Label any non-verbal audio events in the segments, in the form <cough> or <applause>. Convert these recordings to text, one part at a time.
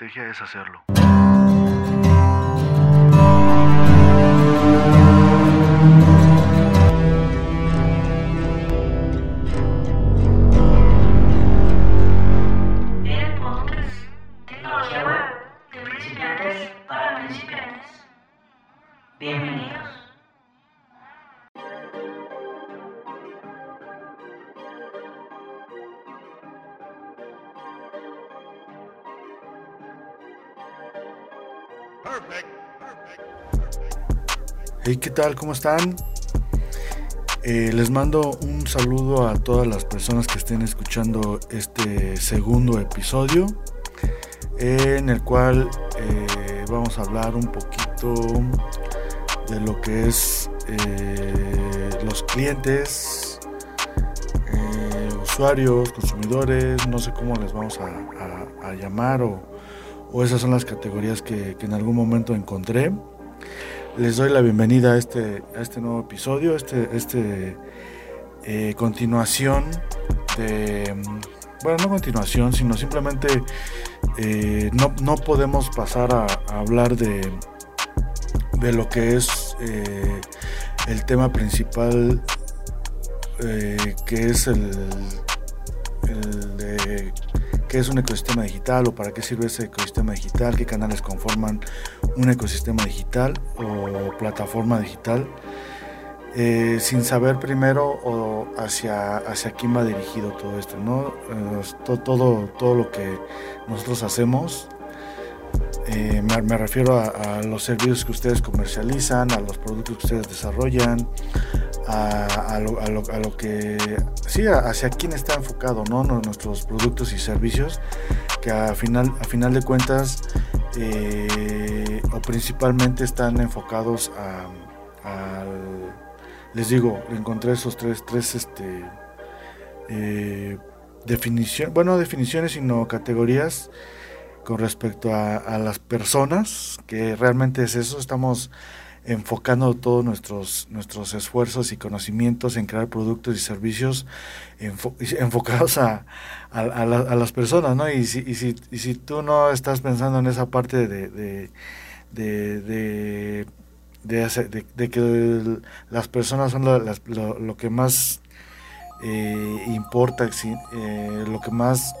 estrategia es hacerlo. ¿Qué tal? ¿Cómo están? Eh, les mando un saludo a todas las personas que estén escuchando este segundo episodio en el cual eh, vamos a hablar un poquito de lo que es eh, los clientes, usuarios, consumidores, no sé cómo les vamos a, llamar o, esas son las categorías que en algún momento encontré les doy la bienvenida a este, a este nuevo episodio, este, este eh, continuación de, bueno, no continuación, sino simplemente eh, no, podemos pasar a, hablar de, de lo que es eh, el tema principal, que es el, el de qué es un ecosistema digital o para qué sirve ese ecosistema digital, qué canales conforman un ecosistema digital o plataforma digital, eh, sin saber primero o hacia, hacia quién va dirigido todo esto, ¿no? Eh, todo, todo, lo que nosotros hacemos eh, me, refiero a, los servicios que ustedes comercializan, a los productos que ustedes desarrollan, a, lo, que, sí, hacia quién está enfocado, ¿no? Nuestros productos y servicios, que a final, a final de cuentas, eh, o principalmente están enfocados a, les digo, encontré esos tres, tres, este, eh, definición, bueno, definiciones, sino categorías con respecto a, las personas, que realmente es eso, estamos enfocando todos nuestros, nuestros esfuerzos y conocimientos en crear productos y servicios enfocados a, las personas, ¿no? Y si, y, si, y si tú no estás pensando en esa parte de, de, de, de, que las personas son lo, lo, que más eh, importa, eh, lo que más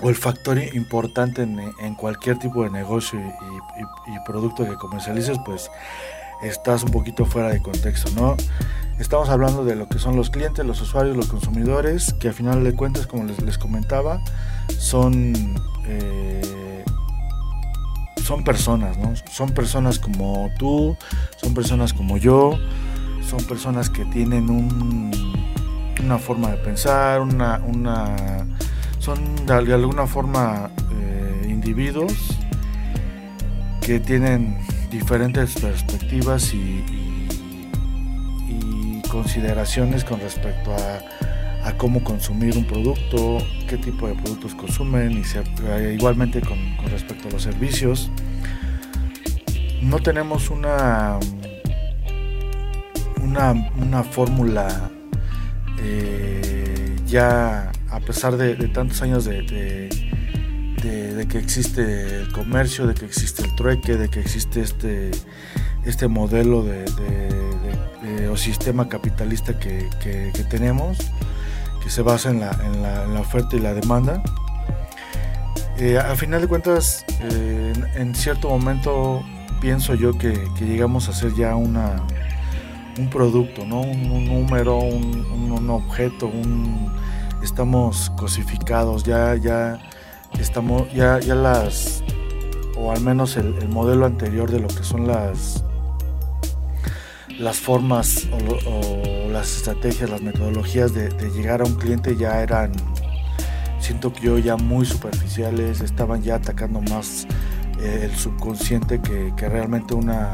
o el factor importante en, cualquier tipo de negocio y, producto que comercialices, pues estás un poquito fuera de contexto, ¿no? Estamos hablando de lo que son los clientes, los usuarios, los consumidores, que al final de cuentas, como les, comentaba, son, eh, son personas, ¿no? Son personas como tú, son personas como yo, son personas que tienen una forma de pensar, una, una son de, alguna forma eh, individuos que tienen diferentes perspectivas y, consideraciones con respecto a, cómo consumir un producto, qué tipo de productos consumen y eh, igualmente con, respecto a los servicios. No tenemos una, una, fórmula eh, ya pesar de, tantos años de, que existe el comercio, de que existe el trueque, de que existe este, este modelo de, o sistema capitalista que, tenemos, que se basa en la, oferta y la demanda. Eh, a final de cuentas, eh, en, cierto momento pienso yo que, llegamos a ser ya una, un producto, ¿no? un, número, un objeto, un, estamos cosificados, ya, ya estamos, ya, ya las, o al menos el, modelo anterior de lo que son las, las formas o, las estrategias, las metodologías de, llegar a un cliente ya eran, siento que yo ya muy superficiales, estaban ya atacando más eh, el subconsciente que, realmente una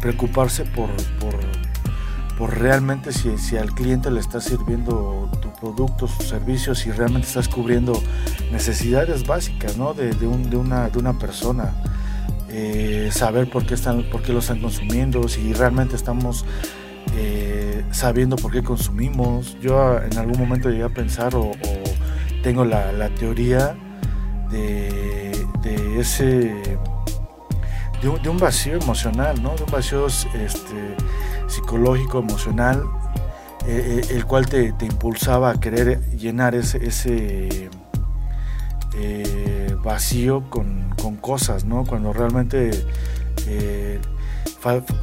preocuparse por, por realmente si, si al cliente le está sirviendo tu productos, servicios si realmente estás cubriendo necesidades básicas ¿no? de, de, un, de, una, de una persona. Eh, saber por qué, están, por qué lo están consumiendo, si realmente estamos eh, sabiendo por qué consumimos. Yo en algún momento llegué a pensar o, tengo la, la, teoría de, de ese de un, vacío emocional, ¿no? De un vacío este, psicológico, emocional, eh, eh, el cual te, impulsaba a querer llenar ese, ese eh, vacío con, cosas, ¿no? Cuando realmente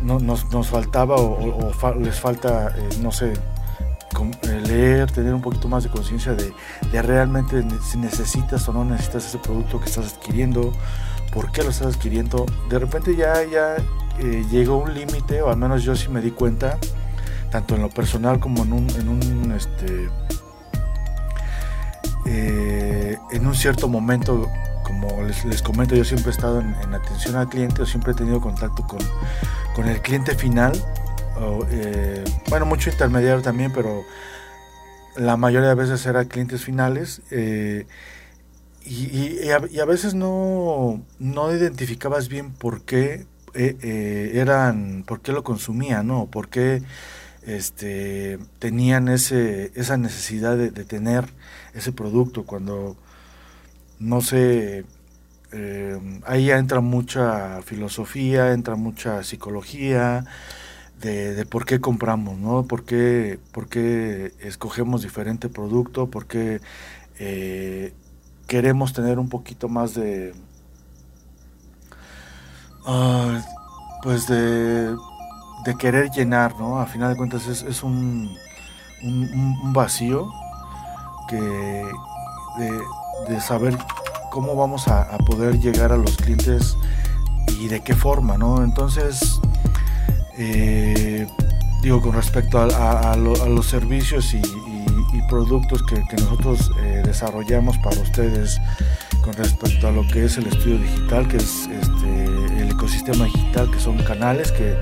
nos, faltaba o, les falta, no sé, leer, tener un poquito más de conciencia de, de, realmente si necesitas o no necesitas ese producto que estás adquiriendo, por qué lo estás adquiriendo. De repente ya, ya eh, llegó un límite, o al menos yo sí me di cuenta, tanto en lo personal como en un, en un este, eh, en un cierto momento, como les, comento, yo siempre he estado en, atención al cliente, o siempre he tenido contacto con, con el cliente final, eh, bueno, mucho intermediario también, pero la mayoría de veces era clientes finales. Y, a, veces no, no identificabas bien por qué eh, eh, eran, por qué lo consumían, ¿no? Por qué este, tenían ese, esa necesidad de, tener ese producto cuando, no sé, eh, ahí entra mucha filosofía, entra mucha psicología de, por qué compramos, ¿no? Por qué, por qué escogemos diferente producto, por qué queremos tener un poquito más de... Ah, pues de, de, querer llenar, ¿no? A final de cuentas es, un, un, vacío que de, saber cómo vamos a, poder llegar a los clientes y de qué forma, ¿no? Entonces, eh, digo, con respecto a, los servicios y, productos que, nosotros eh, desarrollamos para ustedes con respecto a lo que es el estudio digital, que es este, ecosistema digital, que son canales, que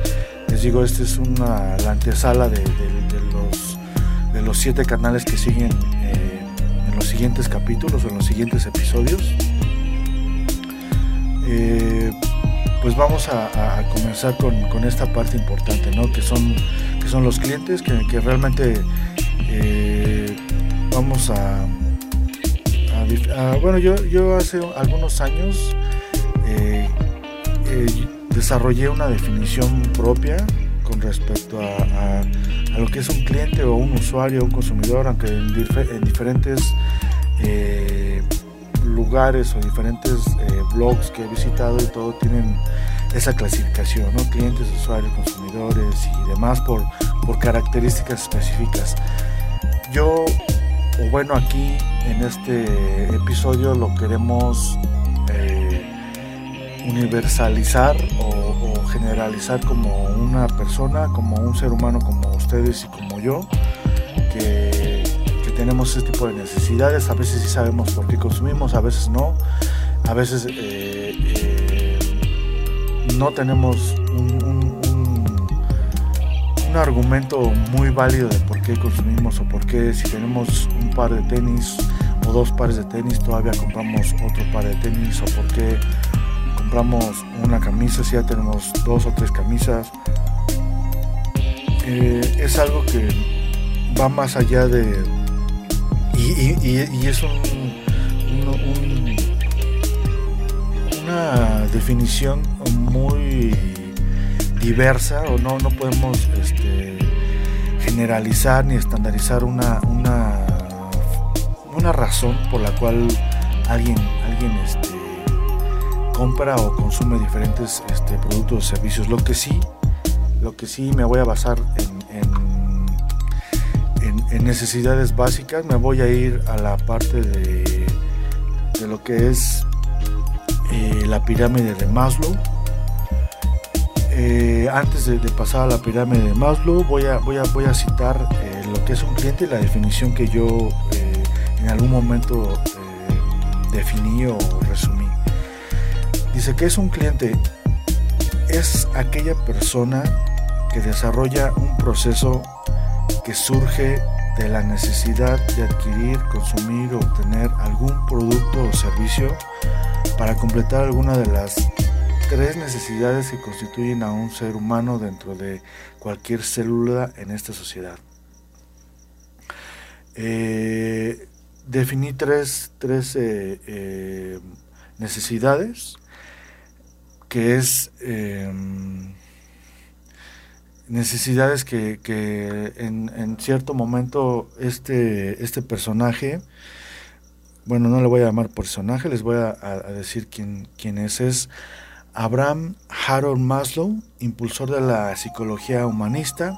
les digo, esta es una, la antesala de, los, de los siete canales que siguen eh, en los siguientes capítulos o en los siguientes episodios. Eh, pues vamos a, comenzar con, esta parte importante, ¿no? que, son, que son los clientes que, que realmente eh, vamos a, bueno yo, yo hace algunos años eh, desarrollé una definición propia con respecto a, lo que es un cliente o un usuario, un consumidor, aunque en, diferentes lugares o diferentes blogs que he visitado y todo tienen esa clasificación, clientes, usuarios, consumidores y demás por, por características específicas. Yo, o bueno, aquí en este episodio lo queremos eh, universalizar o, generalizar como una persona, como un ser humano como ustedes y como yo, que, tenemos este tipo de necesidades. A veces sí sabemos por qué consumimos, a veces no. A veces eh, eh, no tenemos un argumento muy válido de por qué consumimos o por qué si tenemos un par de tenis o dos pares de tenis todavía compramos otro par de tenis o por qué compramos una camisa si ya tenemos dos o tres camisas. Eh, es algo que va más allá de... Y, es una definición muy diversa o no, no podemos este, generalizar ni estandarizar una, una, una, razón por la cual alguien, alguien este, compra o consume diferentes este, productos o servicios. Lo que sí, lo que sí me voy a basar en, en, necesidades básicas, me voy a ir a la parte de, de lo que es eh, la pirámide de Maslow eh, antes de, pasar a la pirámide de Maslow, voy a, voy a, voy a citar eh, lo que es un cliente y la definición que yo en algún momento definí o resumí. Dice que es un cliente, es aquella persona que desarrolla un proceso que surge de la necesidad de adquirir, consumir o obtener algún producto o servicio para completar alguna de las tres necesidades que constituyen a un ser humano dentro de cualquier célula en esta sociedad. Eh, definí tres, tres eh, eh, necesidades, que es em, necesidades que, en, cierto momento este, este personaje, bueno, no le voy a llamar personaje, les voy a, decir quién, quién es, es Abraham Harold Maslow, impulsor de la psicología humanista,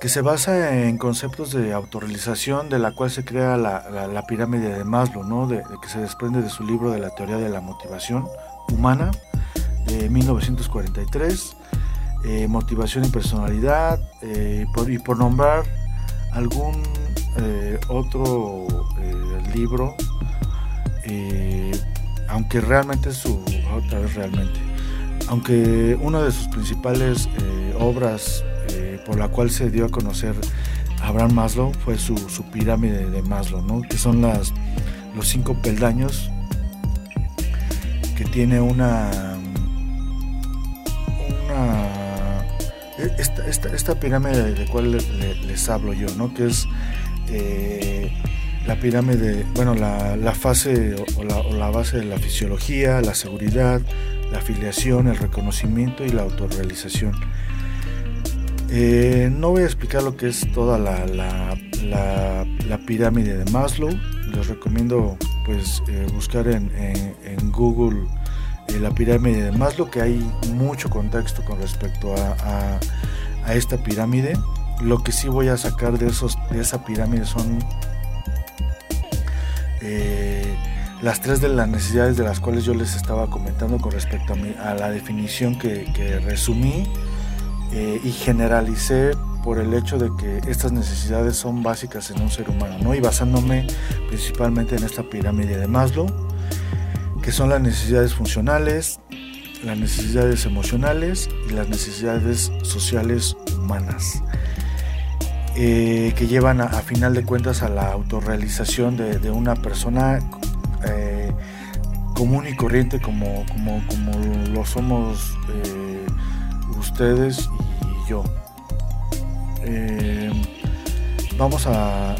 que se basa en conceptos de autorrealización de la cual se crea la, pirámide de Maslow, ¿no? de, que se desprende de su libro de la teoría de la motivación humana de 1943, eh, motivación y personalidad, eh, y por nombrar algún eh, otro libro, aunque realmente su, otra vez realmente, aunque una de sus principales obras por la cual se dio a conocer Abraham Maslow fue su, pirámide de Maslow, que son las, los cinco peldaños que tiene una, una esta, esta, pirámide de cual les, hablo yo, ¿no? que es eh, la pirámide, bueno, la, fase o la, o la, base de la fisiología, la seguridad, la afiliación, el reconocimiento y la autorrealización. Eh, no voy a explicar lo que es toda la, la pirámide de Maslow. Les recomiendo pues eh, buscar en, Google eh, la pirámide de Maslow, que hay mucho contexto con respecto a, esta pirámide. Lo que sí voy a sacar de, esos, de esa pirámide son las tres de las necesidades de las cuales yo les estaba comentando con respecto a, a la definición que, resumí eh, y generalicé por el hecho de que estas necesidades son básicas en un ser humano, ¿no? Y basándome principalmente en esta pirámide de Maslow, que son las necesidades funcionales, las necesidades emocionales y las necesidades sociales humanas, eh, que llevan a, final de cuentas a la autorrealización de, una persona eh, común y corriente como, como, como lo somos ustedes y yo. Eh, vamos a,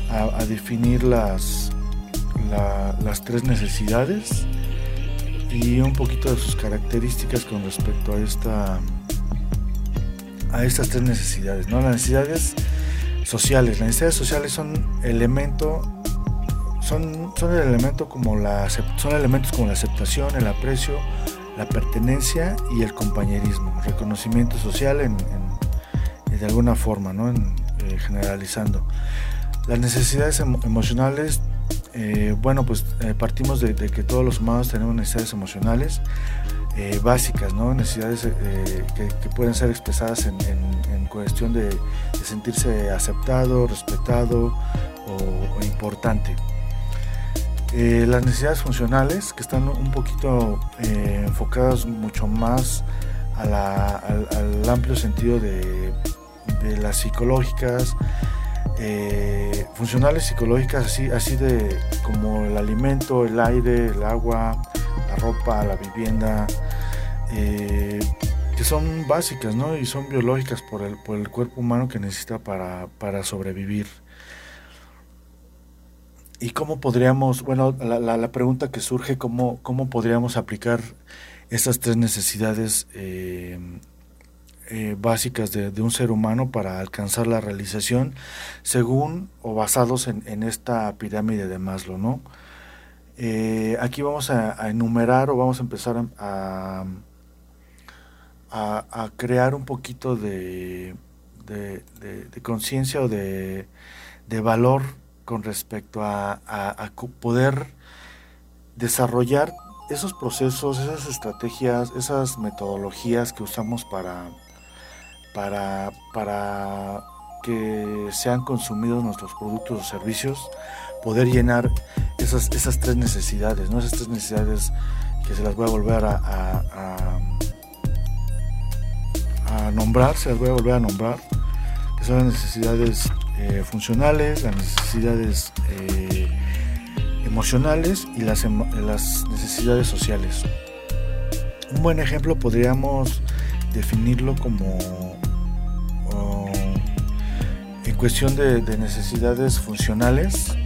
definir las, las tres necesidades y un poquito de sus características con respecto a esta a estas tres necesidades, ¿no? Las necesidades sociales. Las necesidades sociales son elemento son, son el elemento como la son elementos como la aceptación, el aprecio, la pertenencia y el compañerismo, reconocimiento social en, de alguna forma, ¿no? Eh, generalizando. Las necesidades emocionales, eh, bueno, pues eh, partimos de, que todos los humanos tenemos necesidades emocionales básicas, ¿no? necesidades que, pueden ser expresadas en, cuestión de, sentirse aceptado, respetado o importante. Las necesidades funcionales que están un poquito enfocadas mucho más al, amplio sentido de, las psicológicas, eh, funcionales psicológicas así, así de como el alimento, el aire, el agua, la ropa, la vivienda, que son básicas ¿no? y son biológicas por el, por el cuerpo humano que necesita para, para sobrevivir. ¿Y cómo podríamos, bueno, la, pregunta que surge, ¿cómo, cómo podríamos aplicar estas tres necesidades eh, eh, básicas de, un ser humano para alcanzar la realización según o basados en, esta pirámide de Maslow, ¿no? Eh, aquí vamos a, enumerar o vamos a empezar a, a, crear un poquito de, de, de conciencia o de, valor con respecto a, poder desarrollar esos procesos, esas estrategias, esas metodologías que usamos para, para, para que sean consumidos nuestros productos o servicios, poder llenar esas, esas tres necesidades, ¿no? esas tres necesidades que se las voy a volver a, a nombrar, se las voy a volver a nombrar, que son las necesidades eh, funcionales, las necesidades eh, emocionales y las, las necesidades sociales. Un buen ejemplo podríamos definirlo como cuestión de, necesidades funcionales.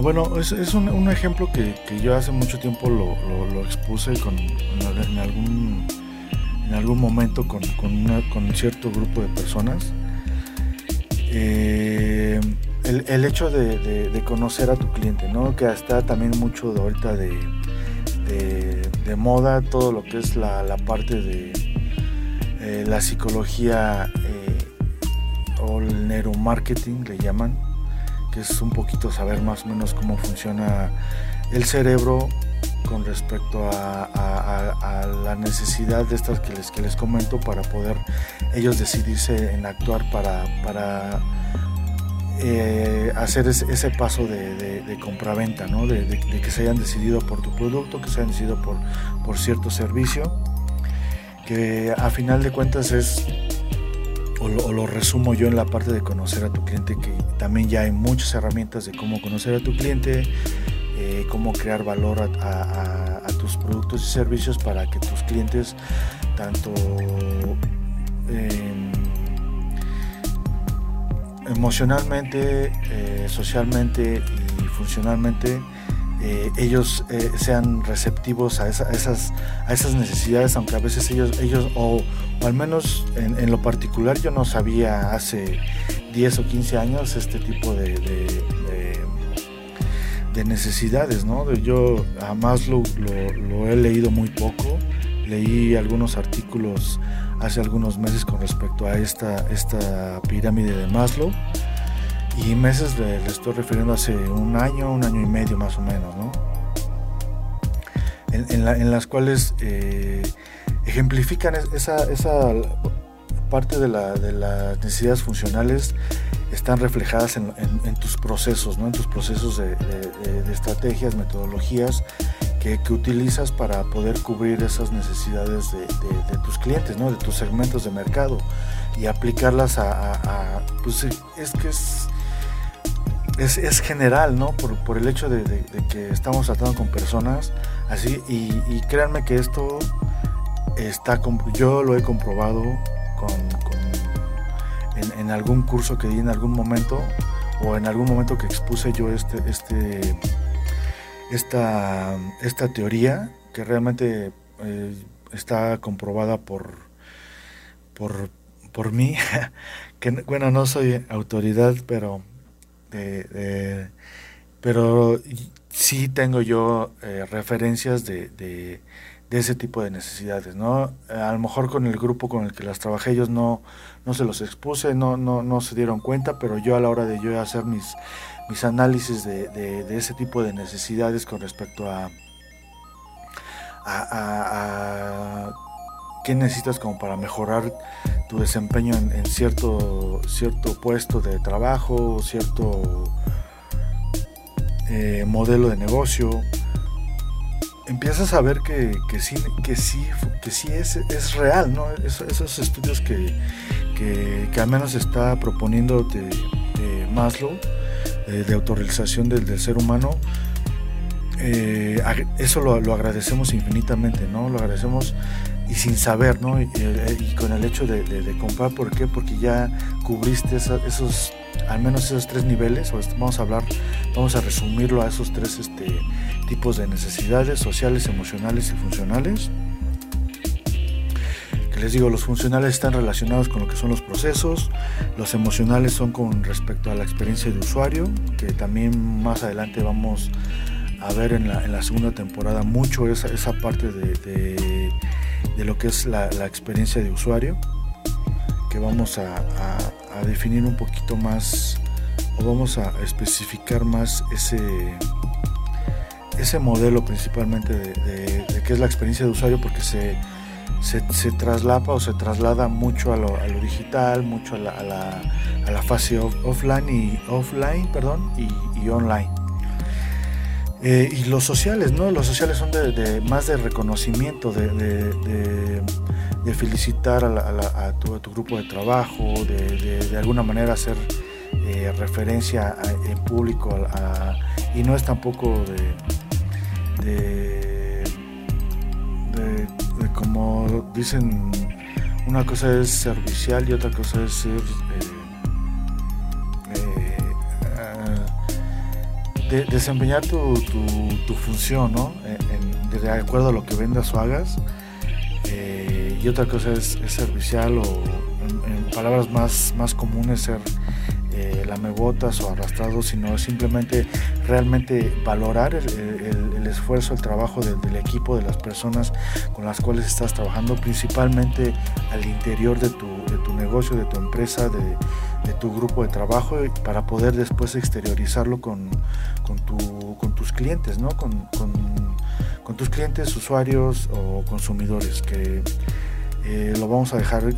bueno, es, un, ejemplo que, yo hace mucho tiempo lo, expuse con, en, algún, en algún momento con, con, cierto grupo de personas. Eh, el, hecho de, conocer a tu cliente, ¿no? que está también mucho de ahorita de, de, moda, todo lo que es la, parte de eh, la psicología eh, o el neuromarketing, le llaman, que es un poquito saber más o menos cómo funciona el cerebro con respecto a, la necesidad de estas que les, que les comento para poder ellos decidirse en actuar para, eh, hacer ese, paso de, de, compraventa, ¿no? de, que se hayan decidido por tu producto, que se hayan decidido por, por cierto servicio, que a final de cuentas es, o lo, resumo yo en la parte de conocer a tu cliente, que también ya hay muchas herramientas de cómo conocer a tu cliente, eh, cómo crear valor a, tus productos y servicios para que tus clientes, tanto... Eh, emocionalmente, eh, socialmente y funcionalmente eh, ellos eh, sean receptivos a, esas, a esas necesidades, aunque a veces ellos, ellos o, al menos en, lo particular yo no sabía hace 10 o 15 años este tipo de, de, necesidades, ¿no? Yo jamás lo, lo, he leído muy poco, leí algunos artículos hace algunos meses con respecto a esta, esta pirámide de Maslow. Y meses le, estoy refiriendo hace un año, un año y medio más o menos, ¿no? En, las cuales eh, ejemplifican esa, esa parte de, la, de, las necesidades funcionales están reflejadas en, tus procesos, ¿no? en tus procesos de, de estrategias, metodologías que, utilizas para poder cubrir esas necesidades de, tus clientes, ¿no? de tus segmentos de mercado y aplicarlas a, pues es que es, es, general, ¿no? Por, el hecho de, que estamos tratando con personas así y, créanme que esto está, yo lo he comprobado con, en, en, algún curso que di en algún momento o en algún momento que expuse yo este, este esta, esta teoría que realmente eh, está comprobada por, por, por mí, <laughs> que bueno, no soy autoridad, pero, pero sí tengo yo eh, referencias de, de, ese tipo de necesidades, ¿no? A lo mejor con el grupo con el que las trabajé ellos no, no se los expuse, no, no, no se dieron cuenta, pero yo a la hora de yo hacer mis mis análisis de, ese tipo de necesidades con respecto a, a, qué necesitas como para mejorar tu desempeño en, cierto, cierto puesto de trabajo, cierto eh, modelo de negocio. Empiezas a ver que, sí, que sí, que sí es, es real, ¿no? esos estudios que, que, al menos está proponiendo de Maslow, eh, de autorrealización del, ser humano, eh, eso lo, agradecemos infinitamente, ¿no? Lo agradecemos y sin saber, ¿no? Y, eh, con el hecho de, comprar, ¿por qué? Porque ya cubriste esos, al menos esos tres niveles, vamos a hablar, vamos a resumirlo a esos tres este, tipos de necesidades sociales, emocionales y funcionales les digo, los funcionales están relacionados con lo que son los procesos, los emocionales son con respecto a la experiencia de usuario, que también más adelante vamos a ver en la, segunda temporada mucho esa, esa parte de, lo que es la, experiencia de usuario, que vamos a, definir un poquito más o vamos a especificar más ese, ese modelo principalmente de, de qué es la experiencia de usuario porque se se, traslapa o se traslada mucho a lo, digital, mucho a la, fase offline y offline, perdón, y, online. Eh, y los sociales, ¿no? Los sociales son de, más de reconocimiento, de, felicitar a, tu, grupo de trabajo, de, alguna manera hacer eh, referencia en público y no es tampoco de como dicen, una cosa es servicial y otra cosa es ser... Eh, eh, desempeñar tu, tu, función, ¿no? de acuerdo a lo que vendas o hagas. Eh, y otra cosa es, servicial o en, palabras más, más comunes ser eh, lamebotas o arrastrado, sino simplemente realmente valorar el, esfuerzo, el trabajo del equipo, de las personas con las cuales estás trabajando, principalmente al interior de tu, de tu negocio, de tu empresa, de, de tu grupo de trabajo para poder después exteriorizarlo con, con, tu, con tus clientes, ¿no? Con, con, tus clientes, usuarios o consumidores, que eh, lo vamos a dejar en,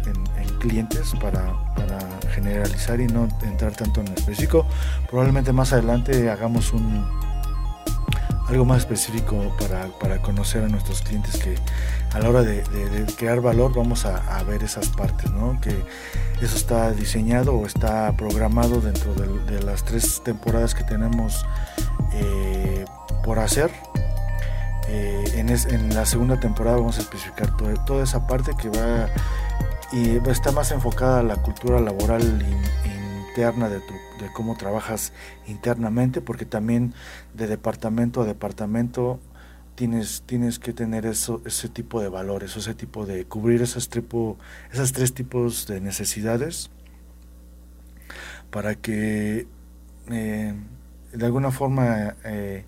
clientes para, para, generalizar y no entrar tanto en específico. Probablemente más adelante hagamos un algo más específico para, para conocer a nuestros clientes que a la hora de, crear valor vamos a, ver esas partes, ¿no? que eso está diseñado o está programado dentro de, las tres temporadas que tenemos eh, por hacer. Eh, en, la segunda temporada vamos a especificar toda esa parte que va y está más enfocada a la cultura laboral interna de, cómo trabajas internamente, porque también de departamento a departamento tienes, tienes que tener eso, ese tipo de valores, ese tipo de cubrir esas, tipo, esas tres tipos de necesidades para que eh, de alguna forma eh,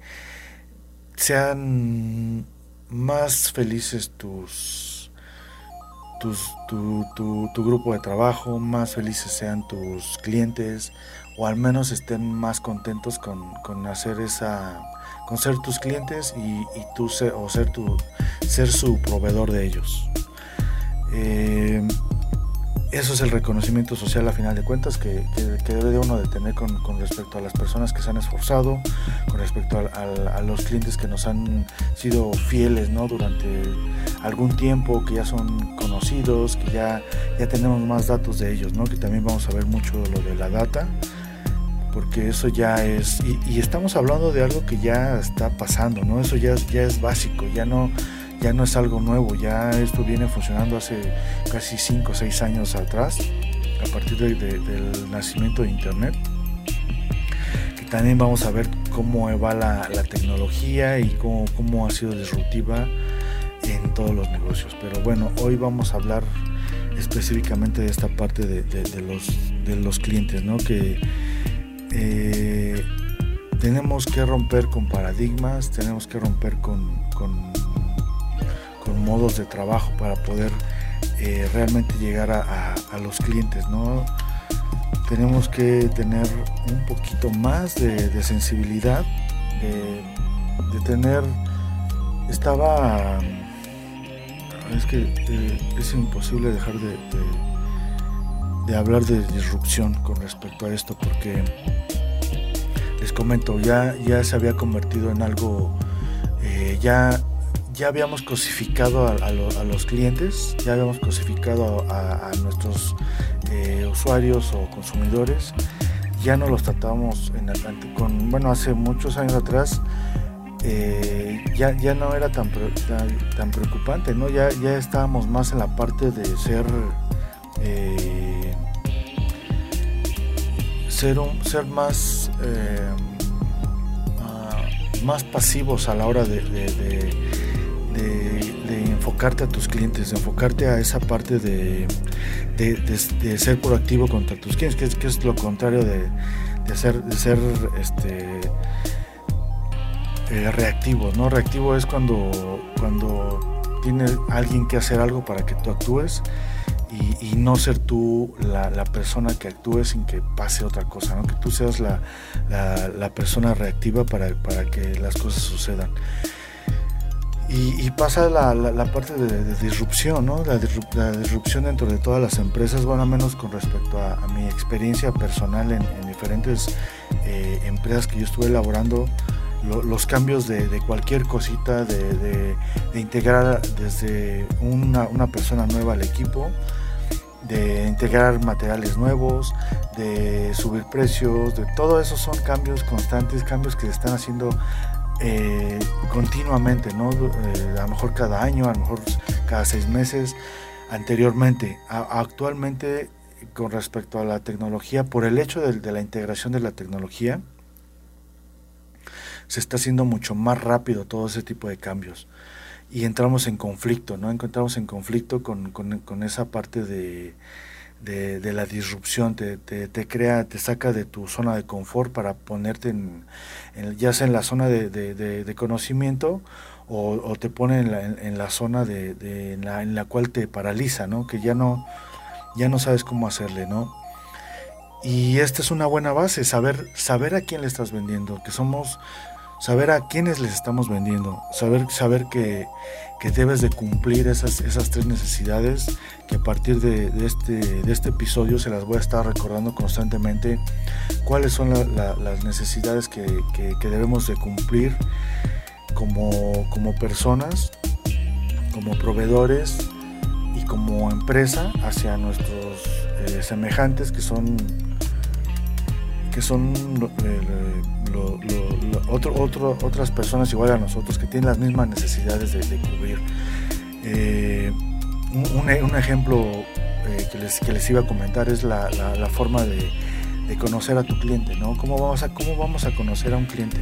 sean más felices tus, tus tu, tu, tu, grupo de trabajo, más felices sean tus clientes o al menos estén más contentos con, con hacer esa con ser tus clientes y, tú ser, o ser, tu, ser su proveedor de ellos. Eh, eso es el reconocimiento social a final de cuentas que, debe de uno de tener con, respecto a las personas que se han esforzado, con respecto a, los clientes que nos han sido fieles ¿no? durante algún tiempo, que ya son conocidos, que ya, ya tenemos más datos de ellos, ¿no? que también vamos a ver mucho lo de la data porque eso ya es, y, estamos hablando de algo que ya está pasando, ¿no? Eso ya, ya es básico, ya no, ya no es algo nuevo, ya esto viene funcionando hace casi 5 o 6 años atrás, a partir del nacimiento de Internet. También vamos a ver cómo va la, tecnología y cómo, cómo ha sido disruptiva en todos los negocios. Pero bueno, hoy vamos a hablar específicamente de esta parte de, los, de los clientes, ¿no? Que eh, tenemos que romper con paradigmas, tenemos que romper con, modos de trabajo para poder eh, realmente llegar a, los clientes, ¿no? Tenemos que tener un poquito más de, sensibilidad, de, tener, estaba, es que eh, es imposible dejar de, de hablar de disrupción con respecto a esto porque les comento, ya, ya se había convertido en algo, eh, ya, ya habíamos cosificado a, los clientes, ya habíamos cosificado a, nuestros eh, usuarios o consumidores, ya no los tratábamos en Atlante. Con, bueno, hace muchos años atrás eh, ya, ya no era tan, tan, preocupante, ¿no? Ya, ya estábamos más en la parte de ser ser, un, ser más, eh, ah, más pasivos a la hora de, enfocarte a tus clientes, de enfocarte a esa parte de, ser proactivo contra tus clientes, que es, que es lo contrario de, ser, de ser este, eh, reactivo. ¿no? Reactivo es cuando, cuando tiene alguien que hacer algo para que tú actúes y, no ser tú la, persona que actúe sin que pase otra cosa, ¿no? que tú seas la, persona reactiva para, que las cosas sucedan. Y, pasa la, parte de, disrupción, ¿no? la, disrupción dentro de todas las empresas, bueno, menos con respecto a, mi experiencia personal en, diferentes eh, empresas que yo estuve elaborando, los cambios de, cualquier cosita, de, integrar desde una, una persona nueva al equipo, de integrar materiales nuevos, de subir precios, de todo eso son cambios constantes, cambios que se están haciendo eh, continuamente, ¿no? Eh, a lo mejor cada año, a lo mejor cada seis meses. Anteriormente, actualmente con respecto a la tecnología, por el hecho de, la integración de la tecnología, se está haciendo mucho más rápido todo ese tipo de cambios y entramos en conflicto, ¿no? Encontramos en conflicto con, con, esa parte de, de, la disrupción, te, te, crea, te saca de tu zona de confort para ponerte en, ya sea en la zona de, de conocimiento o, te pone en la, en, la zona de, la, en la cual te paraliza, ¿no? Que ya no, ya no sabes cómo hacerle, ¿no? Y esta es una buena base, saber, saber a quién le estás vendiendo, que somos, saber a quiénes les estamos vendiendo, saber, saber que, que debes de cumplir esas, esas tres necesidades, que a partir de, este, de este episodio se las voy a estar recordando constantemente, cuáles son las necesidades que, que, debemos de cumplir como, personas, como proveedores y como empresa hacia nuestros eh, semejantes que son que son eh, otras personas igual a nosotros que tienen las mismas necesidades de, cubrir. Eh, un, ejemplo que, les, que, les, iba a comentar es la, forma de, conocer a tu cliente, ¿no? ¿Cómo vamos, a, ¿Cómo vamos a conocer a un cliente?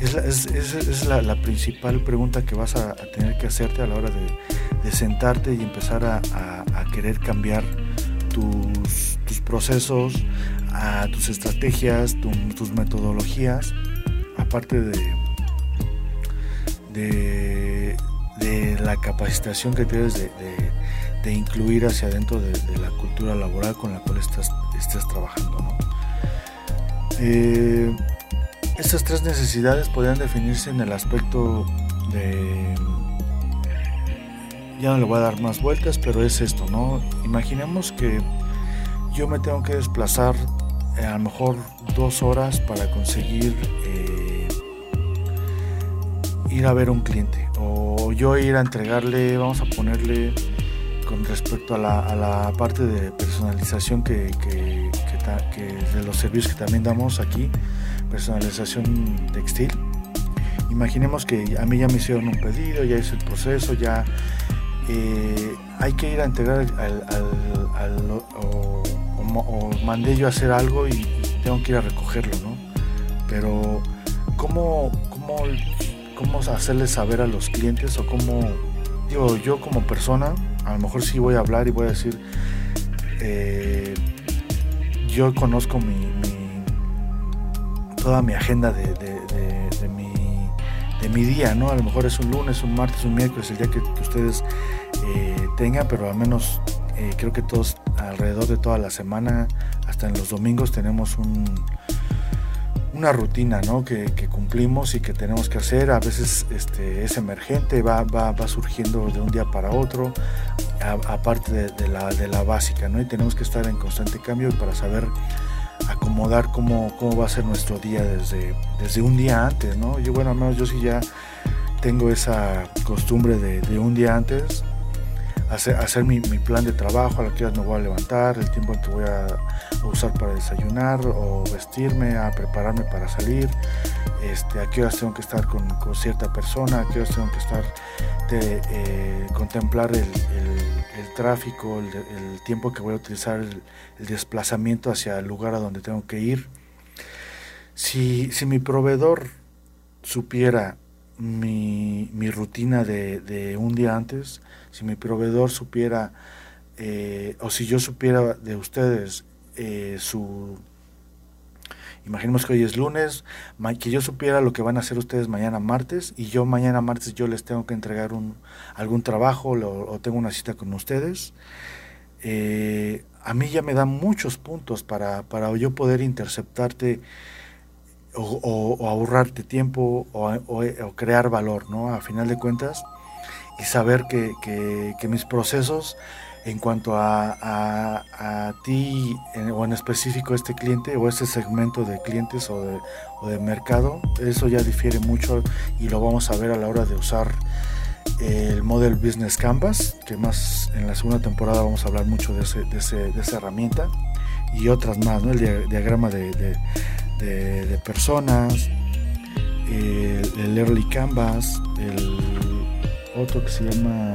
Es, la, la, principal pregunta que vas a, tener que hacerte a la hora de, sentarte y empezar a, querer cambiar tus, procesos, a tus estrategias, tus metodologías, aparte de, de, la capacitación que tienes de, incluir hacia adentro de, la cultura laboral con la cual estás, estás trabajando. ¿no? Eh, estas tres necesidades podrían definirse en el aspecto de... Ya no le voy a dar más vueltas, pero es esto, ¿no? Imaginemos que yo me tengo que desplazar eh, a lo mejor dos horas para conseguir eh, ir a ver un cliente o yo ir a entregarle, vamos a ponerle con respecto a la, parte de personalización que, que, de los servicios que también damos aquí, personalización textil. Imaginemos que a mí ya me hicieron un pedido, ya hice el proceso, ya eh, hay que ir a entregar al, o, mandé yo a hacer algo y, tengo que ir a recogerlo, ¿no? Pero ¿cómo, cómo, cómo hacerles saber a los clientes o cómo, digo, yo como persona, a lo mejor sí voy a hablar y voy a decir, eh, yo conozco mi, toda mi agenda de, mi, de mi día, ¿no? A lo mejor es un lunes, un martes, un miércoles, el día que, ustedes eh, tengan, pero al menos eh, creo que todos alrededor de toda la semana, hasta en los domingos, tenemos un, una rutina ¿no? que, cumplimos y que tenemos que hacer. A veces este, es emergente, va, va, va, surgiendo de un día para otro, aparte de, de, la, de la básica, ¿no? y tenemos que estar en constante cambio para saber acomodar cómo, cómo va a ser nuestro día desde, desde un día antes, ¿no? Yo, bueno, al menos yo sí ya tengo esa costumbre de, un día antes hacer, hacer mi, plan de trabajo, a la que me voy a levantar, el tiempo que voy a, usar para desayunar o vestirme, a prepararme para salir, este, a qué horas tengo que estar con, cierta persona, a qué horas tengo que estar, de, eh, contemplar el tráfico, el, tiempo que voy a utilizar, el, desplazamiento hacia el lugar a donde tengo que ir. Si, si mi proveedor supiera mi, mi rutina de, de, un día antes, si mi proveedor supiera, eh, o si yo supiera de ustedes eh, su Imaginemos que hoy es lunes, que yo supiera lo que van a hacer ustedes mañana martes y yo mañana martes yo les tengo que entregar un, algún trabajo o, tengo una cita con ustedes. Eh, a mí ya me dan muchos puntos para, para yo poder interceptarte o, ahorrarte tiempo o, crear valor, ¿no? A final de cuentas, y saber que, mis procesos en cuanto a, a, ti o en específico este cliente o este segmento de clientes o de, o de, mercado, eso ya difiere mucho y lo vamos a ver a la hora de usar el Model Business Canvas, que más en la segunda temporada vamos a hablar mucho de, ese, de, ese, de esa herramienta y otras más, ¿no? el diagrama de, de personas, el, el Early Canvas, el otro que se llama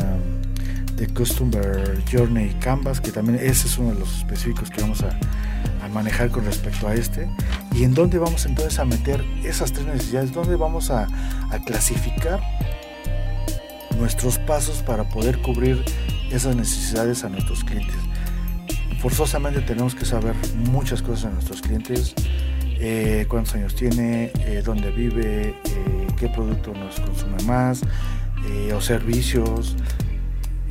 de Customer Journey Canvas, que también ese es uno de los específicos que vamos a, manejar con respecto a este. ¿Y en dónde vamos entonces a meter esas tres necesidades? ¿Dónde vamos a, a clasificar nuestros pasos para poder cubrir esas necesidades a nuestros clientes? Forzosamente tenemos que saber muchas cosas de nuestros clientes, eh, cuántos años tiene, eh, dónde vive, eh, qué producto nos consume más, o servicios.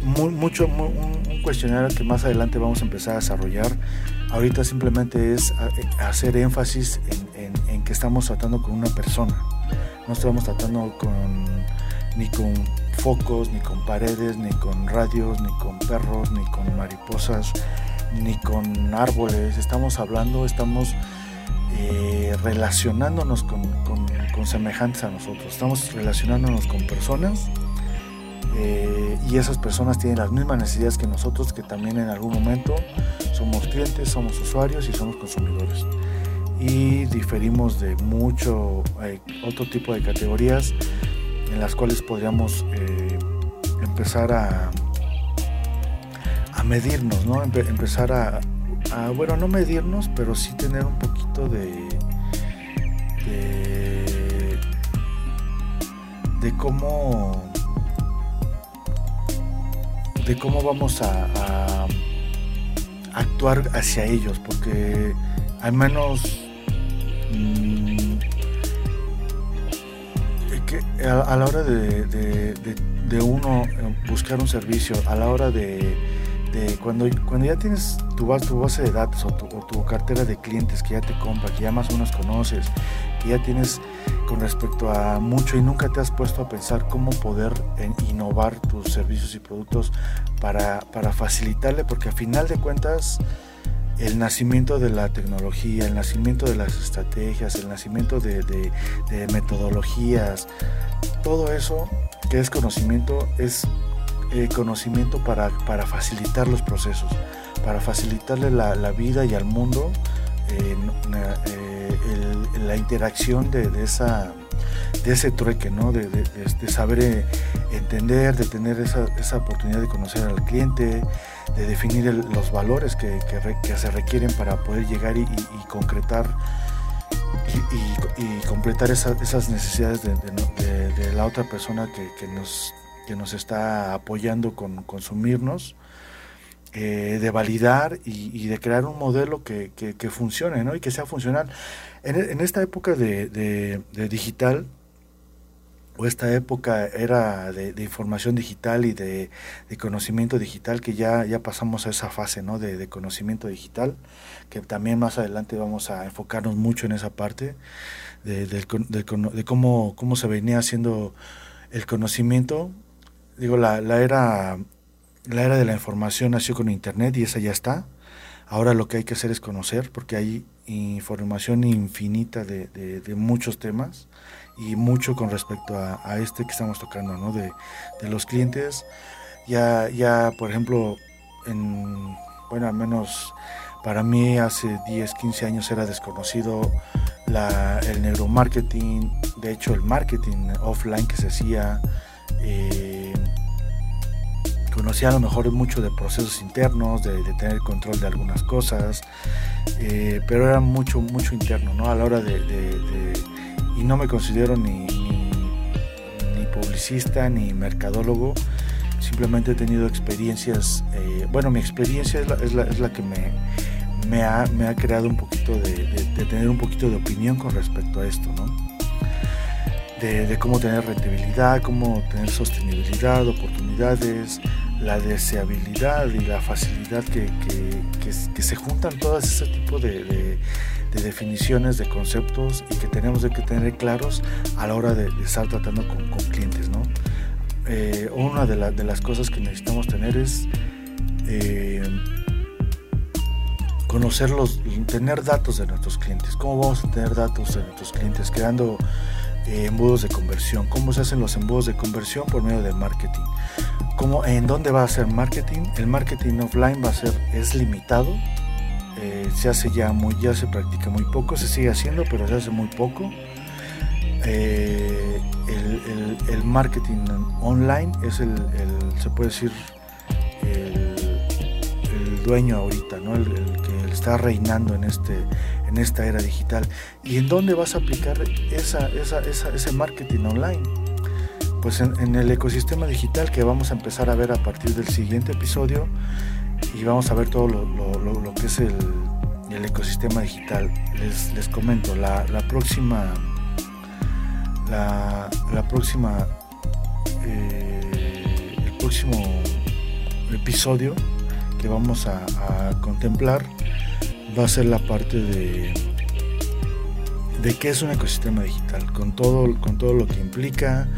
mucho, un, cuestionario que más adelante vamos a empezar a desarrollar. Ahorita simplemente es hacer énfasis en, que estamos tratando con una persona. No estamos tratando con, ni con focos, ni con paredes, ni con radios, ni con perros, ni con mariposas, ni con árboles. Estamos hablando, estamos eh, relacionándonos con, semejantes a nosotros, estamos relacionándonos con personas eh, y esas personas tienen las mismas necesidades que nosotros, que también en algún momento somos clientes, somos usuarios y somos consumidores. Y diferimos de mucho eh, otro tipo de categorías en las cuales podríamos empezar a, a medirnos, ¿no? empezar a, bueno, no medirnos, pero sí tener un poquito de, de, cómo de cómo vamos a, actuar hacia ellos, porque al menos mm, a, la hora de, de, uno buscar un servicio, a la hora de cuando, cuando ya tienes tu, base de datos o tu, cartera de clientes que ya te compra, que ya más o menos conoces, que ya tienes con respecto a mucho y nunca te has puesto a pensar cómo poder innovar tus servicios y productos para, facilitarle, porque a final de cuentas el nacimiento de la tecnología, el nacimiento de las estrategias, el nacimiento de metodologías, todo eso que es conocimiento es eh, conocimiento para, para, facilitar los procesos, para facilitarle la, la vida y al mundo eh, la interacción de, de, esa, de ese trueque, ¿no? de, de, saber eh, entender, de tener esa, esa, oportunidad de conocer al cliente, de definir los valores que, que, se requieren para poder llegar y, concretar y, completar esas necesidades de, la otra persona que, que nos que nos está apoyando con consumirnos, eh, de validar y, de crear un modelo que, funcione ¿no? y que sea funcional. En, esta época de, digital, o esta época era de, información digital y de, conocimiento digital, que ya, ya pasamos a esa fase ¿no? de, conocimiento digital, que también más adelante vamos a enfocarnos mucho en esa parte de, cómo, cómo se venía haciendo el conocimiento digo, la, la, era, la era de la información nació con Internet y esa ya está. Ahora lo que hay que hacer es conocer, porque hay información infinita de, de, muchos temas y mucho con respecto a, a, este que estamos tocando, ¿no? De, de los clientes. Ya, ya, por ejemplo, en, bueno, al menos para mí hace 10, 15 años era desconocido la, el neuromarketing, de hecho el marketing offline que se hacía, eh, conocía a lo mejor mucho de procesos internos, de, tener control de algunas cosas, eh, pero era mucho, mucho interno, ¿no? A la hora de... y no me considero ni, ni, publicista ni mercadólogo, simplemente he tenido experiencias, eh, bueno, mi experiencia es la, es la, es la que me, me, ha, me, ha, creado un poquito de, de, tener un poquito de opinión con respecto a esto, ¿no? de, cómo tener rentabilidad, cómo tener sostenibilidad, oportunidades, la deseabilidad y la facilidad que, que, se juntan todas ese tipo de, definiciones, de conceptos y que tenemos de que tener claros a la hora de, estar tratando con, clientes. ¿no? Eh, una de, las cosas que necesitamos tener es eh, conocerlos, tener datos de nuestros clientes. ¿Cómo vamos a tener datos de nuestros clientes? Creando eh, embudos de conversión. ¿Cómo se hacen los embudos de conversión? Por medio del marketing. ¿Cómo, ¿En dónde va a ser marketing? El marketing offline va a ser, es limitado. Eh, se hace ya muy, ya se practica muy poco, se sigue haciendo, pero se hace muy poco. Eh, el, marketing online es el, se puede decir, el, dueño ahorita, ¿no? el, que está reinando en este, en esta era digital. ¿Y en dónde vas a aplicar esa, ese marketing online? Pues en, el ecosistema digital que vamos a empezar a ver a partir del siguiente episodio y vamos a ver todo lo, que es el, ecosistema digital. Les, les comento, la, próxima, la, próxima, eh, el próximo episodio que vamos a contemplar va a ser la parte de, de qué es un ecosistema digital, con todo, con todo lo que implica,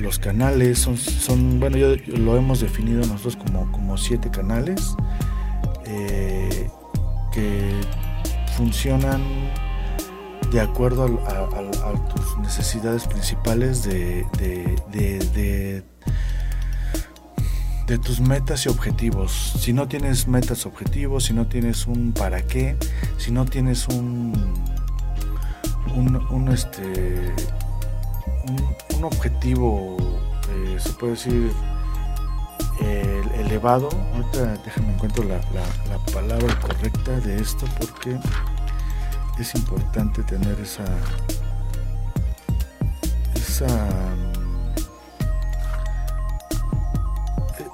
los canales, son, son bueno, yo, lo hemos definido nosotros como, como siete canales eh, que funcionan de acuerdo a, tus necesidades principales de, tus metas y objetivos. Si no tienes metas, objetivos, si no tienes un para qué, si no tienes un un, este un, objetivo, eh, se puede decir elevado. Ahorita déjame encuentro la, la, la palabra correcta de esto porque es importante tener esa esa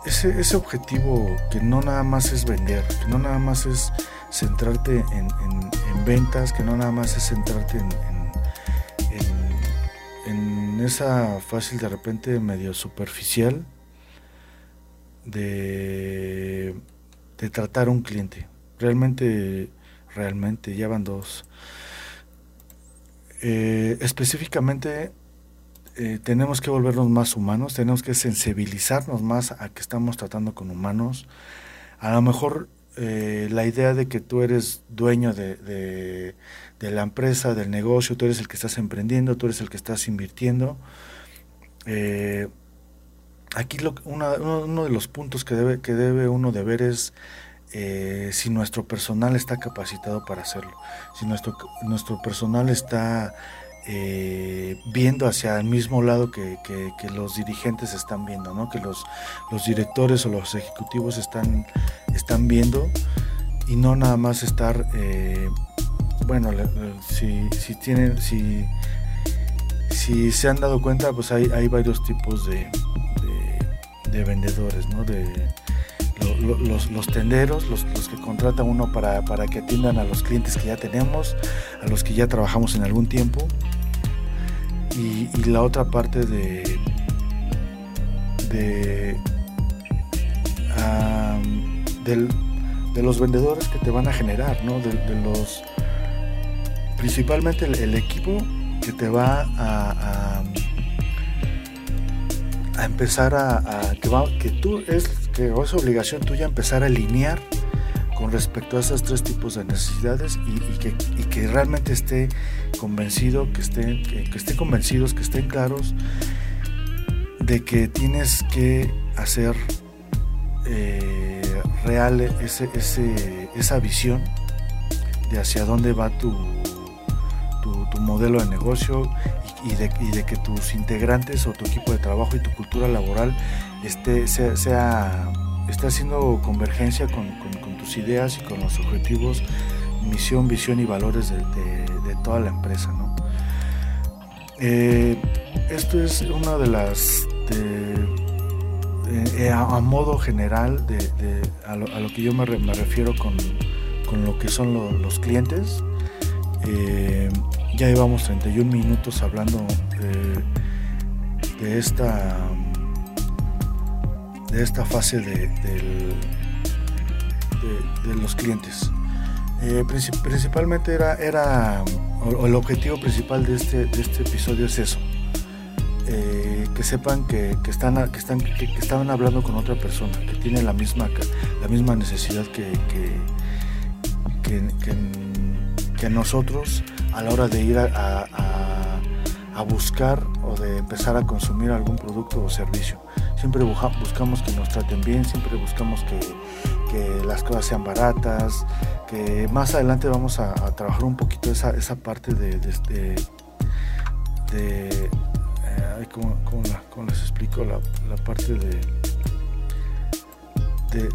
ese, objetivo que no nada más es vender, que no nada más es centrarte en, ventas, que no nada más es centrarte en, en, esa fácil de repente medio superficial de, de tratar a un cliente. Realmente, realmente, ya van dos. Eh, específicamente eh, tenemos que volvernos más humanos, tenemos que sensibilizarnos más a que estamos tratando con humanos. A lo mejor eh, la idea de que tú eres dueño de, de, la empresa, del negocio, tú eres el que estás emprendiendo, tú eres el que estás invirtiendo. Eh, aquí lo, uno de los puntos que debe, que debe uno de ver es si nuestro personal está capacitado para hacerlo, si nuestro, nuestro personal está eh, viendo hacia el mismo lado que, los dirigentes están viendo, ¿no? que los, directores o los ejecutivos están, viendo y no nada más estar, eh, bueno, si, si tienen, si, si se han dado cuenta, pues hay, hay varios tipos de, de, vendedores, ¿no? de, los, los, tenderos, los, los, que contrata uno para, para, que atiendan a los clientes que ya tenemos, a los que ya trabajamos en algún tiempo, y, la otra parte de de, de los vendedores que te van a generar, ¿no? de, los principalmente el, equipo que te va a, a, empezar a, que, va, que tú es que es obligación tuya empezar a alinear con respecto a esos tres tipos de necesidades y, que, que, realmente esté convencido, que estén, que, estén convencidos, que estén claros de que tienes que hacer eh, real ese, esa visión de hacia dónde va tu, tu, modelo de negocio y, de, que tus integrantes o tu equipo de trabajo y tu cultura laboral esté, sea, esté haciendo convergencia con, tus ideas y con los objetivos, misión, visión y valores de, toda la empresa. Eh, esto es una de las, eh, a, modo general de, a, lo, que yo me, refiero con, lo que son los clientes. Eh, ya llevamos 31 minutos hablando de esta de esta fase de, los clientes. Eh, principalmente era, era o, el objetivo principal de este, de este episodio es eso. Eh, que sepan que, que, están, que, están, que, estaban hablando con otra persona, que tiene la misma, la misma necesidad que, que, que, nosotros a la hora de ir a, a buscar o de empezar a consumir algún producto o servicio. Siempre buscamos que nos traten bien, siempre buscamos que, las cosas sean baratas, que más adelante vamos a, trabajar un poquito esa, esa parte de, de, eh, ¿cómo, les explico? La, parte de,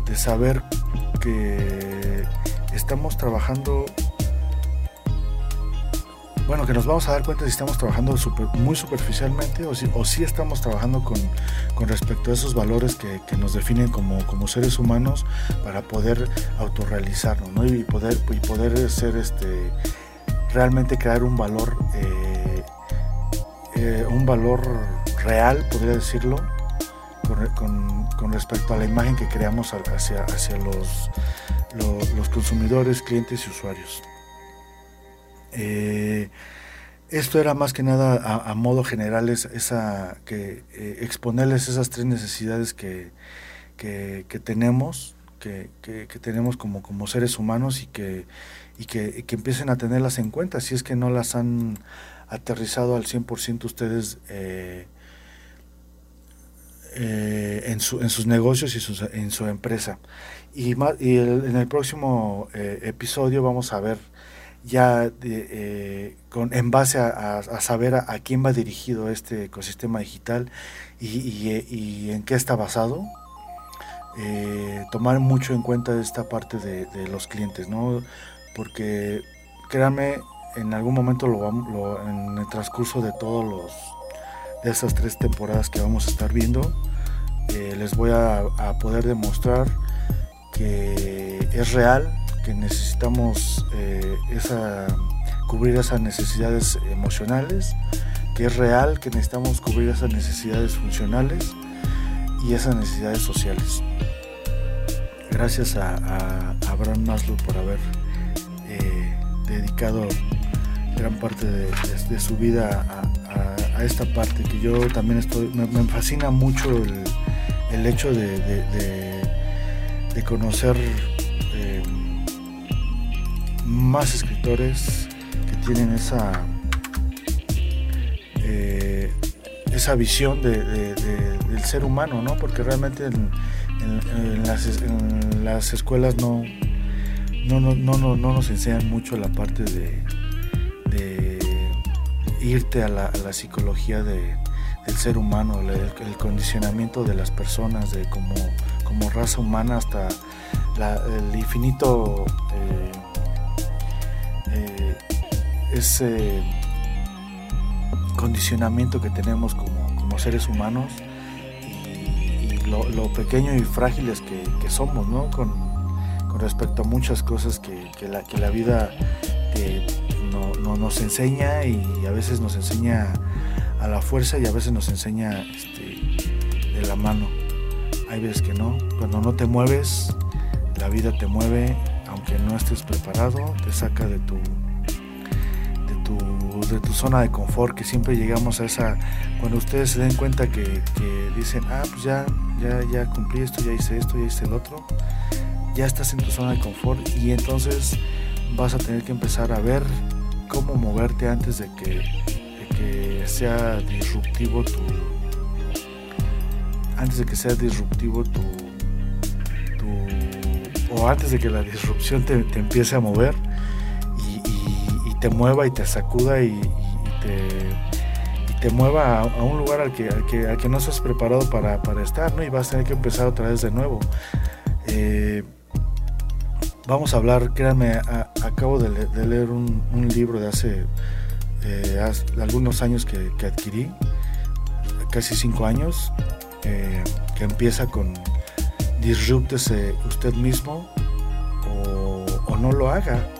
de, saber que estamos trabajando bueno, que nos vamos a dar cuenta si estamos trabajando muy superficialmente o si, estamos trabajando con, respecto a esos valores que, nos definen como, seres humanos para poder autorrealizarnos ¿no? y, poder, ser este, realmente crear un valor, eh, eh, un valor real, podría decirlo, con, respecto a la imagen que creamos hacia, los consumidores, clientes y usuarios. Eh, esto era más que nada a, modo general esa que eh, exponerles esas tres necesidades que, que, tenemos que, tenemos como, como seres humanos y que, y que, empiecen a tenerlas en cuenta si es que no las han aterrizado al 100% ustedes eh, en, su, en, sus negocios y en su empresa. Y, y en el próximo episodio vamos a ver ya eh, con, en base a, saber a, quién va dirigido este ecosistema digital y, en qué está basado, eh, tomar mucho en cuenta esta parte de, los clientes, ¿no? Porque créanme, en algún momento lo, lo, en el transcurso de todos los de estas tres temporadas que vamos a estar viendo, eh, les voy a poder demostrar que es real que necesitamos eh, cubrir esas necesidades emocionales, que es real que necesitamos cubrir esas necesidades funcionales y esas necesidades sociales. Gracias a, Abraham Maslow por haber eh, dedicado gran parte de, su vida a, esta parte que yo también estoy, me, fascina mucho el, hecho de, conocer más escritores que tienen esa eh, esa visión del ser humano, ¿no? Porque realmente en, las, escuelas no no, no, no, no, nos enseñan mucho la parte de, irte a la, psicología del ser humano, el, condicionamiento de las personas, de como, como raza humana hasta el infinito eh, ese condicionamiento que tenemos como, seres humanos y, lo, pequeño y frágiles que, somos, ¿no? Con, respecto a muchas cosas que, la, que la vida no, nos enseña y a veces nos enseña a la fuerza y a veces nos enseña este, de la mano. Hay veces que no. Cuando no te mueves, la vida te mueve aunque no estés preparado, te saca de tu, tu, de tu zona de confort, que siempre llegamos a esa, cuando ustedes se den cuenta que, dicen, ah, pues ya, ya, ya cumplí esto, ya hice esto, ya hice el otro, ya estás en tu zona de confort y entonces vas a tener que empezar a ver cómo moverte antes de que, de que sea disruptivo tu antes de que sea disruptivo tu o antes de que la disrupción te, empiece a mover te mueva y te sacuda y, te, mueva a, un lugar al que, al que, no estás preparado para, estar, ¿no? Y vas a tener que empezar otra vez de nuevo. Eh, vamos a hablar, créanme, acabo de, leer un, libro de hace, eh, algunos años que, adquirí, casi cinco años, eh, que empieza con disrúptese usted mismo o, no lo haga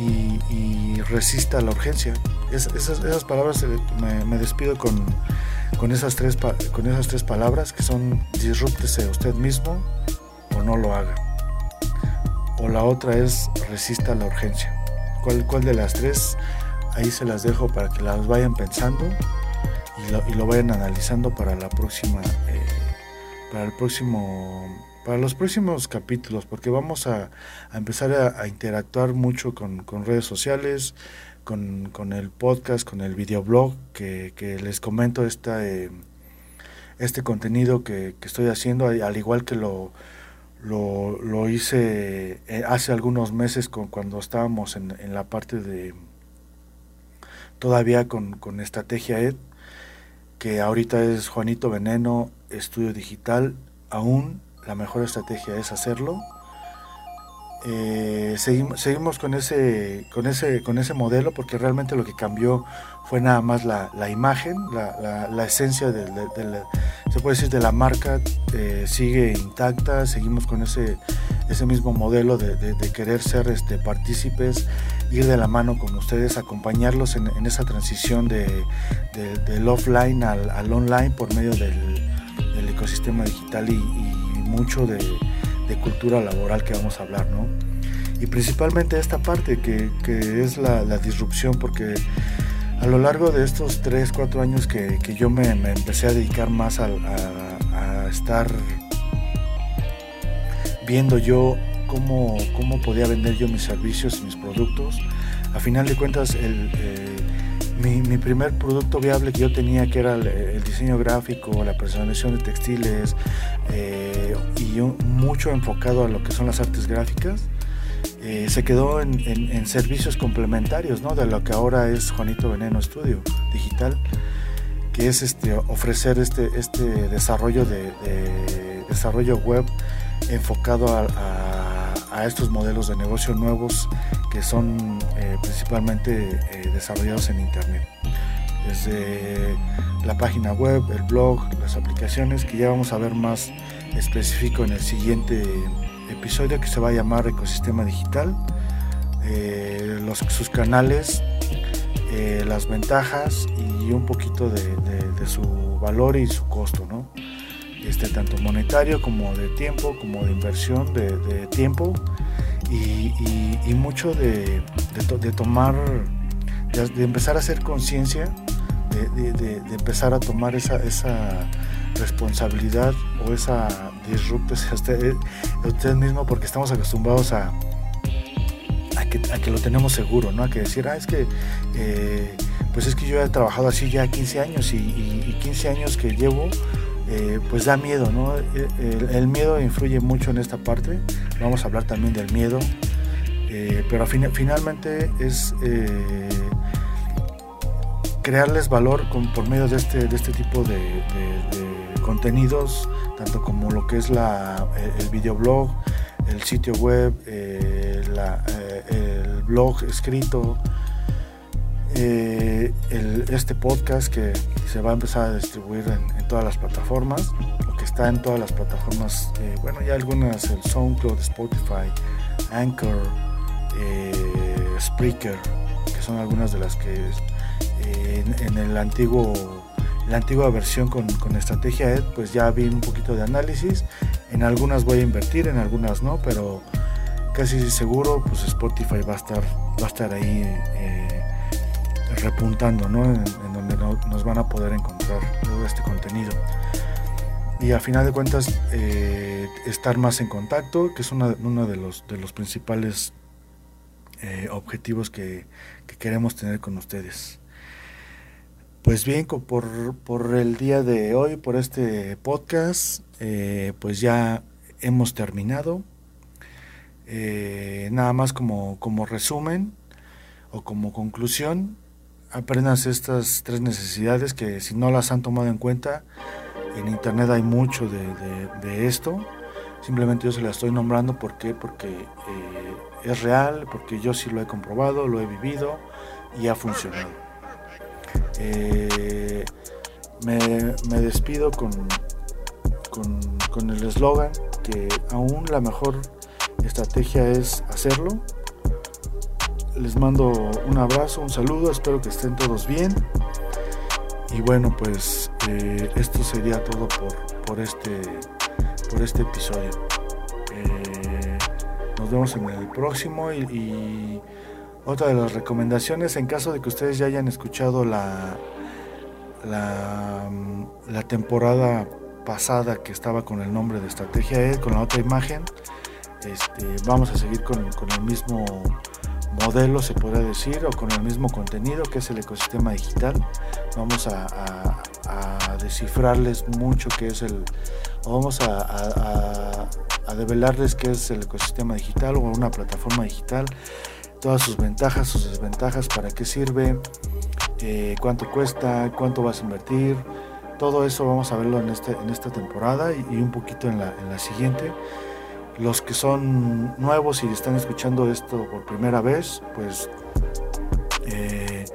y, resista la urgencia. esas, palabras me, despido con, con, esas tres, con esas tres palabras que son disrúptese usted mismo o no lo haga. O la otra es resista la urgencia. ¿Cuál, cuál de las tres? Ahí se las dejo para que las vayan pensando y lo, vayan analizando para la próxima eh, para el próximo para los próximos capítulos porque vamos a, empezar a, interactuar mucho con, redes sociales con, el podcast con el videoblog que, que les comento esta, eh, este contenido que, estoy haciendo al igual que lo lo, hice eh, hace algunos meses con, cuando estábamos en, en la parte de todavía con, con estrategia ed que ahorita es Juanito Veneno, estudio digital, aún la mejor estrategia es hacerlo. eh, seguimos, seguimos con ese, con ese, con ese modelo porque realmente lo que cambió fue nada más la, imagen, la, esencia de, se puede decir de la marca eh, sigue intacta, seguimos con ese, ese mismo modelo de, querer ser este, partícipes, ir de la mano con ustedes, acompañarlos en, esa transición de, del offline al, online por medio del, ecosistema digital y mucho de cultura laboral que vamos a hablar, ¿no? Y principalmente esta parte que, es la, disrupción, porque a lo largo de estos 3, 4 años que, yo me, empecé a dedicar más a, estar viendo yo cómo, cómo podía vender yo mis servicios y mis productos, a final de cuentas el... Eh, mi, primer producto viable que yo tenía, que era el, diseño gráfico, la personalización de textiles eh, y mucho enfocado a lo que son las artes gráficas, eh, se quedó en, servicios complementarios ¿no? de lo que ahora es Juanito Veneno Studio Digital, que es este, ofrecer este, este desarrollo, de, desarrollo web enfocado a estos modelos de negocio nuevos que son eh, principalmente eh, desarrollados en Internet. Desde la página web, el blog, las aplicaciones, que ya vamos a ver más específico en el siguiente episodio que se va a llamar Ecosistema Digital, eh, sus canales, las ventajas y un poquito de, de, su valor y su costo. ¿no? Este, tanto monetario como de tiempo, como de inversión de, tiempo y, mucho de, tomar, de, empezar a hacer conciencia, de, empezar a tomar esa, esa responsabilidad o esa disrupte <laughs> usted, usted mismo porque estamos acostumbrados a, a, que, lo tenemos seguro, ¿no? A que decir, ah, es que... Eh, pues es que yo he trabajado así ya 15 años y, y 15 años que llevo eh, pues da miedo, ¿no? Eh, el, miedo influye mucho en esta parte, vamos a hablar también del miedo, eh, pero finalmente es crearles valor por medio de este, de este tipo de, contenidos, tanto como lo que es la, el videoblog, el sitio web, el blog escrito, este podcast que se va a empezar a distribuir en, todas las plataformas o que está en todas las plataformas eh, bueno ya algunas el SoundCloud Spotify Anchor eh, Spreaker que son algunas de las que eh, en, el antiguo la antigua versión con, con, estrategia ed pues ya vi un poquito de análisis. En algunas voy a invertir en algunas no pero casi seguro pues Spotify va a estar va a estar ahí repuntando, ¿no? En, donde nos van a poder encontrar todo este contenido. Y a final de cuentas, eh, estar más en contacto, que es uno de, los, de los principales eh, objetivos que, queremos tener con ustedes. Pues bien, por, por, el día de hoy, por este podcast, eh, pues ya hemos terminado. nada más como, como resumen o como conclusión, aprendas estas tres necesidades que si no las han tomado en cuenta, en internet hay mucho de, esto. Simplemente yo se las estoy nombrando porque, porque eh, es real, porque yo sí lo he comprobado, lo he vivido y ha funcionado. Eh, me, despido con, con, con el eslogan que aún la mejor estrategia es hacerlo les mando un abrazo, un saludo, espero que estén todos bien. Y bueno, pues eh, esto sería todo por, este, por este episodio. Eh, nos vemos en el próximo y, otra de las recomendaciones, en caso de que ustedes ya hayan escuchado la, la, la temporada pasada que estaba con el nombre de Estrategia E, con la otra imagen, este, vamos a seguir con, con el mismo modelo, se podría decir, o con el mismo contenido que es el ecosistema digital. Vamos a, descifrarles mucho qué es el, vamos a, develarles qué es el ecosistema digital o una plataforma digital, todas sus ventajas, sus desventajas, para qué sirve, eh, cuánto cuesta, cuánto vas a invertir. Todo eso vamos a verlo en, este, en esta temporada y, un poquito en la, en la siguiente los que son nuevos y están escuchando esto por primera vez, pues eh,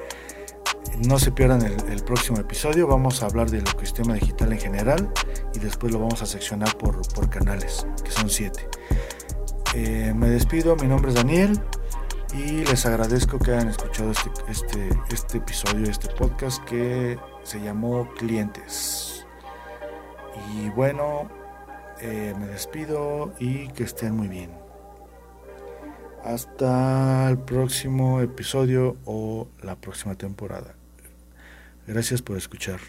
no se pierdan el, próximo episodio. Vamos a hablar del ecosistema digital en general y después lo vamos a seccionar por, canales, que son siete. Eh, me despido, mi nombre es Daniel y les agradezco que hayan escuchado este, este, este episodio, este podcast que se llamó Clientes. Y bueno, eh, me despido y que estén muy bien. Hasta el próximo episodio o la próxima temporada. Gracias por escuchar.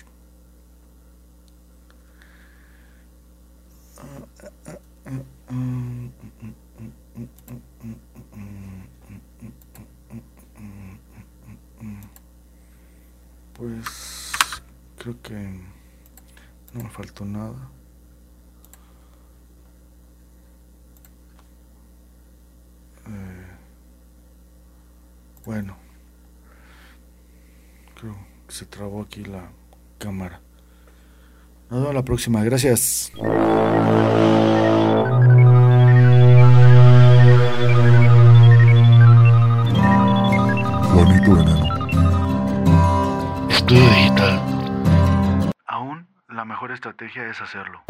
Pues creo que no me faltó nada. Eh, bueno, creo que se trabó aquí la cámara. Nos vemos la próxima. Gracias. Juanito Veneno. Estudio digital. Aún la mejor estrategia es hacerlo.